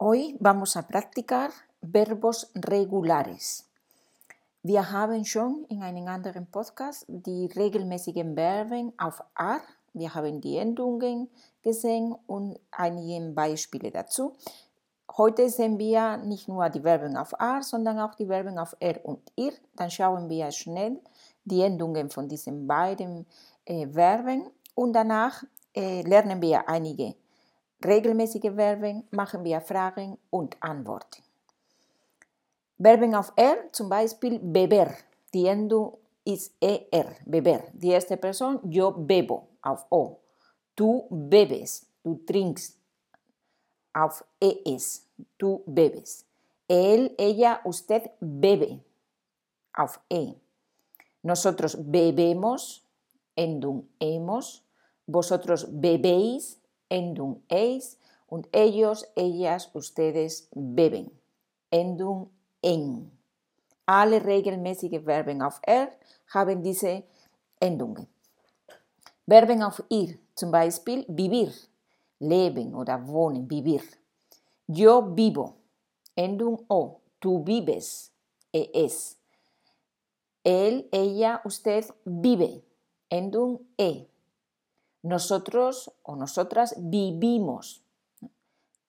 Hoy vamos a practicar verbos regulares. Wir haben schon in einem anderen Podcast die regelmäßigen Verben auf R. Wir haben die Endungen gesehen und einige Beispiele dazu. Heute sehen wir nicht nur die Verben auf R, sondern auch die Verben auf R und IR. Dann schauen wir schnell die Endungen von diesen beiden äh, Verben und danach äh, lernen wir einige regelmäßige Verben, machen wir Fragen und Antworten. Verben auf R, zum Beispiel beber. Die Endung ist ER, beber. Die erste Person, yo bebo, auf O. Du bebes, du trinkst, auf ES, du bebes. Él, ella, usted bebe, auf E. Nosotros bebemos, endung hemos. Vosotros bebéis, endung eis. Und ellos, ellas, ustedes beben, endung en. Alle regelmäßige Verben auf R haben diese Endungen. Verben auf ir, zum Beispiel vivir, leben oder wohnen, vivir. Yo vivo, endung o. Tú vives, es. Él, ella, usted vive, endung e. Nosotros o nosotras vivimos,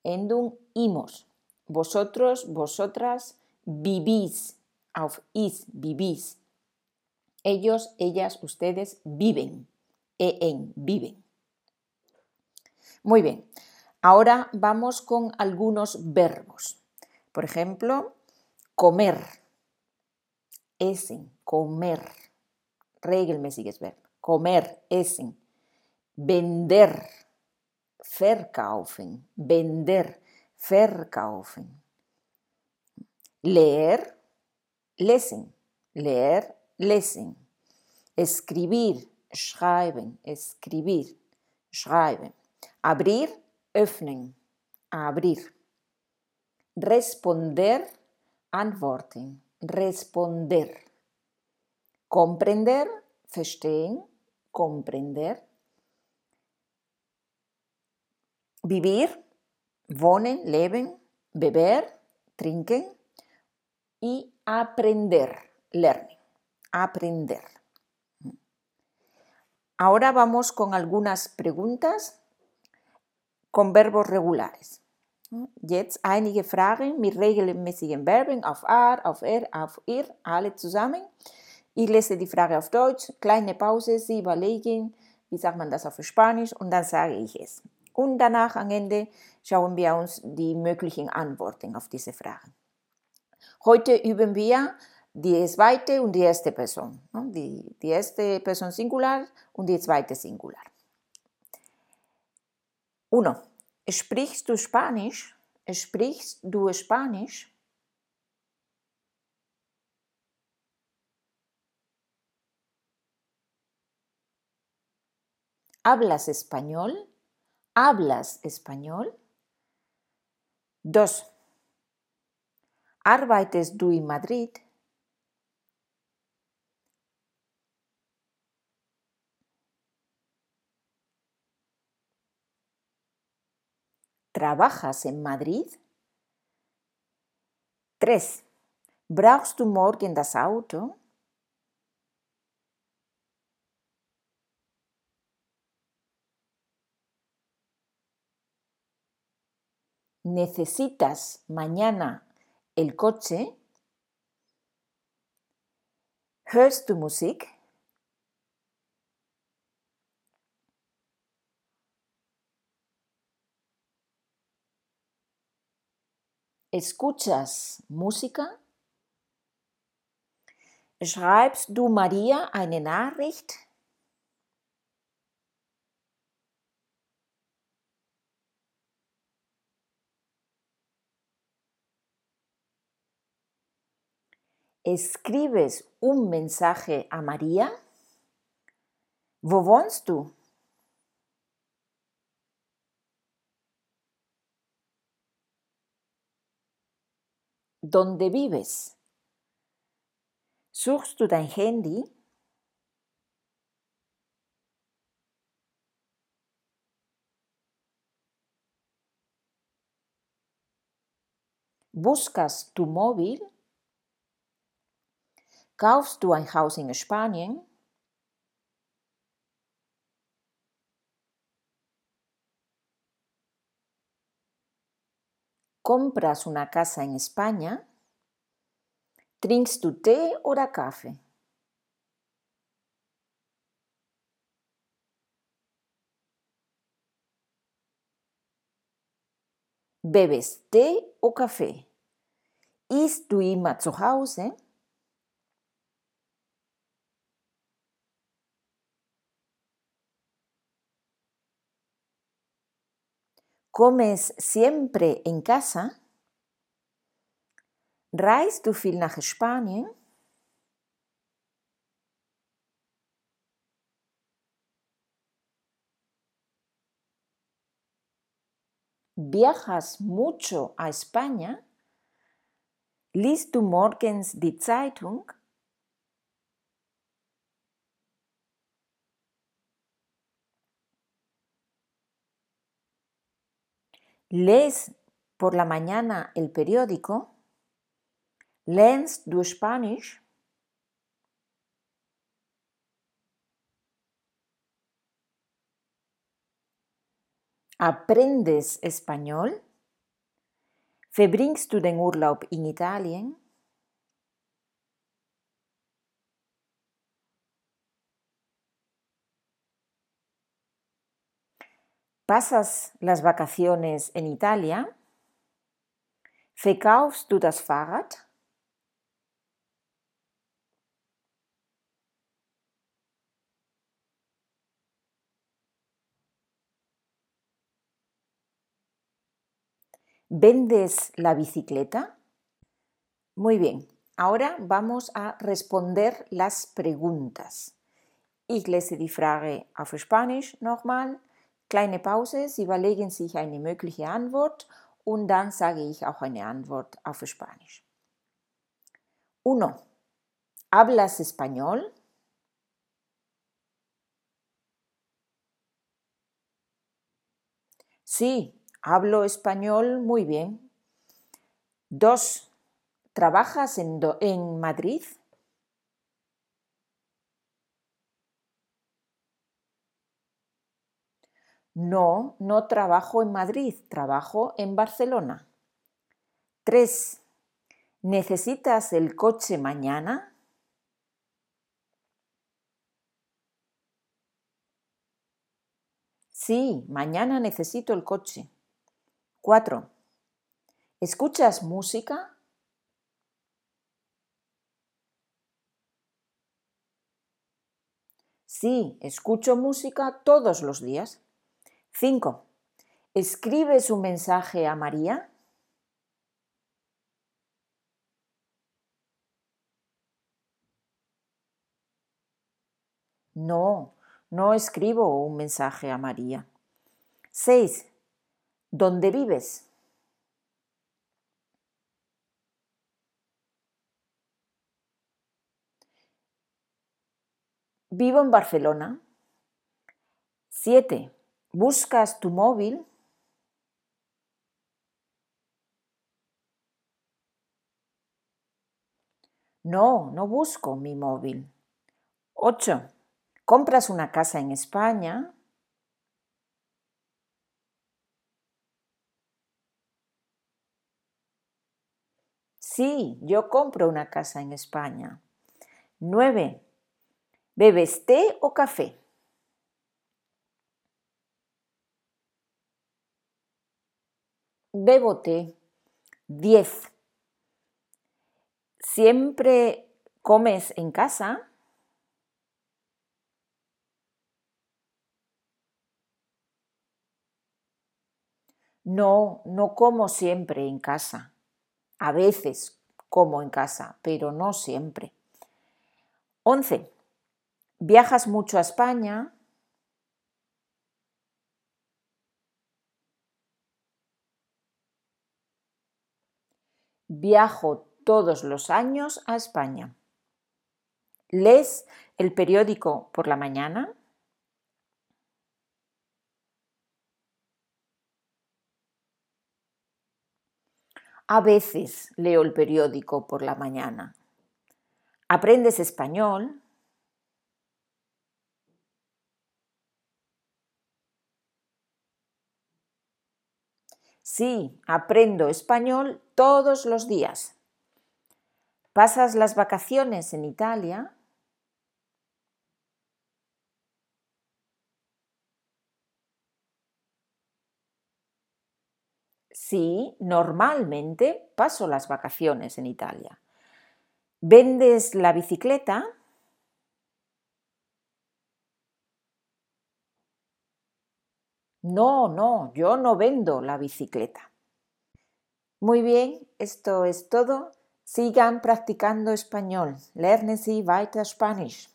endung imos. Vosotros, vosotras vivís, auf is, vivís. Ellos, ellas, ustedes viven, en, viven. Muy bien, ahora vamos con algunos verbos. Por ejemplo, comer, essen, comer. Regelmäßiges Verb. Comer, essen. Vender, verkaufen. Vender, verkaufen. Leer, lesen. Leer, lesen. Escribir, schreiben. Escribir, schreiben. Abrir, öffnen. Abrir. Responder, antworten. Responder. Comprender, verstehen. Comprender. Vivir, wohnen, leben. Beber, trinken. Y aprender, learning. Aprender. Ahora vamos con algunas preguntas con verbos regulares. Jetzt einige Fragen mit regelmäßigen Verben auf R, auf R, auf ir, alle zusammen. Ich lese die Frage auf Deutsch, kleine Pause, Sie überlegen, wie sagt man das auf Spanisch und dann sage ich es. Und danach am Ende schauen wir uns die möglichen Antworten auf diese Fragen. Heute üben wir die zweite und die erste Person. Die, die erste Person Singular und die zweite Singular. Uno. ¿Sprichst du Spanisch? ¿Sprichst du Spanisch? ¿Hablas español? ¿Hablas español? Dos. ¿Arbeitest du in Madrid? ¿Trabajas en Madrid? 3. Brauchst du morgen das Auto? ¿Necesitas mañana el coche? ¿Hörst du Musik? ¿Escuchas música? Schreibst du Maria eine Nachricht? ¿Escribes un mensaje a María? Wo wohnst du? ¿Dónde vives? Suchst du dein Handy? ¿Buscas tu móvil? Kaufst du ein Haus in Spanien? ¿Compras una casa en España? ¿Trinkst du Tee oder Kaffee? ¿Bebes Tee o Kaffee? Isst du immer zu Hause? ¿Comes siempre en casa? Reist du viel nach Spanien? ¿Viajas mucho a España? Liest du morgens die Zeitung? ¿Lees por la mañana el periódico? ¿Lernst du Spanisch? ¿Aprendes español? ¿Verbringst du den Urlaub in Italien? ¿Pasas las vacaciones en Italia? ¿Verkaufst du das Fahrrad? ¿Vendes la bicicleta? Muy bien, ahora vamos a responder las preguntas. Ich lese die Frage auf Spanisch nochmal. Kleine Pause, Sie überlegen sich eine mögliche Antwort und dann sage ich auch eine Antwort auf Spanisch. Uno. ¿Hablas español? Sí, hablo español muy bien. Dos. ¿Trabajas en, en Madrid? No, no trabajo en Madrid, trabajo en Barcelona. 3. ¿Necesitas el coche mañana? Sí, mañana necesito el coche. 4. ¿Escuchas música? Sí, escucho música todos los días. 5. ¿Escribes un mensaje a María? No, no escribo un mensaje a María. 6. ¿Dónde vives? Vivo en Barcelona. 7. ¿Buscas tu móvil? No, no busco mi móvil. 8. ¿Compras una casa en España? Sí, yo compro una casa en España. 9. ¿Bebes té o café? Bebo té. 10. ¿Siempre comes en casa? No, no como siempre en casa. A veces como en casa, pero no siempre. 11. ¿Viajas mucho a España? Viajo todos los años a España. ¿Lees el periódico por la mañana? A veces leo el periódico por la mañana. ¿Aprendes español? Sí, aprendo español todos los días. ¿Pasas las vacaciones en Italia? Sí, normalmente paso las vacaciones en Italia. ¿Vendes la bicicleta? No, no, yo no vendo la bicicleta. Muy bien, esto es todo. Sigan practicando español. Lernen Sie weiter Spanisch.